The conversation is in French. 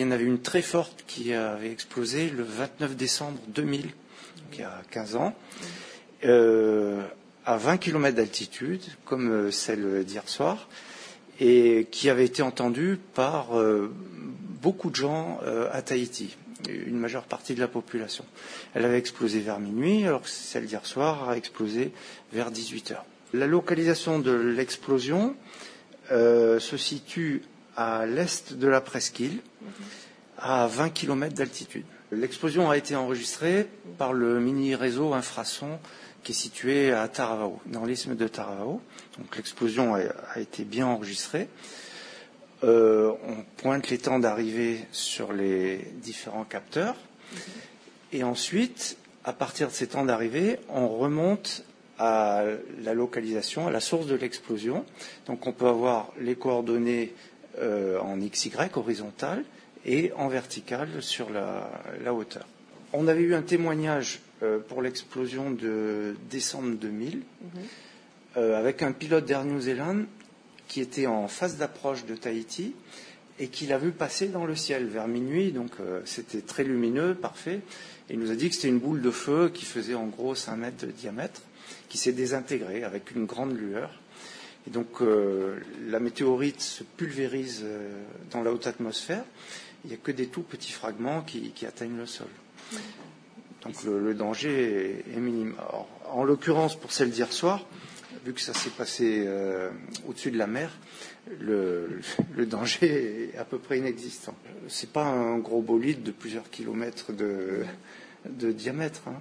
il y en avait une très forte qui avait explosé le 29 décembre 2000, donc il y a 15 ans, euh, à 20 km d'altitude, comme euh, celle d'hier soir, et qui avait été entendue par euh, beaucoup de gens à Tahiti, une majeure partie de la population. Elle avait explosé vers minuit, alors que celle d'hier soir a explosé vers 18 heures. La localisation de l'explosion se situe à l'est de la presqu'île, à 20 km d'altitude. L'explosion a été enregistrée par le mini-réseau infrason qui est situé à Taravao, dans l'isthme de Taravao. Donc l'explosion a, été bien enregistrée. Euh, on pointe les temps d'arrivée sur les différents capteurs. Et ensuite, à partir de ces temps d'arrivée, on remonte à la localisation, à la source de l'explosion. Donc on peut avoir les coordonnées en XY horizontale et en verticale sur la, la, hauteur. On avait eu un témoignage euh, pour l'explosion de décembre 2000 mm -hmm. euh, avec un pilote d'Air New Zealand qui était en phase d'approche de Tahiti et qui l'a vu passer dans le ciel vers minuit, donc euh, c'était très lumineux, parfait. Et il nous a dit que c'était une boule de feu qui faisait en gros 5 mètres de diamètre qui s'est désintégré avec une grande lueur. Donc euh, la météorite se pulvérise euh, dans la haute atmosphère. Il n'y a que des tout petits fragments qui, atteignent le sol. Donc le, danger est, minime. En l'occurrence, pour celle d'hier soir, vu que ça s'est passé euh, au-dessus de la mer, le, danger est à peu près inexistant. C'est pas un gros bolide de plusieurs kilomètres de, de diamètre. Hein.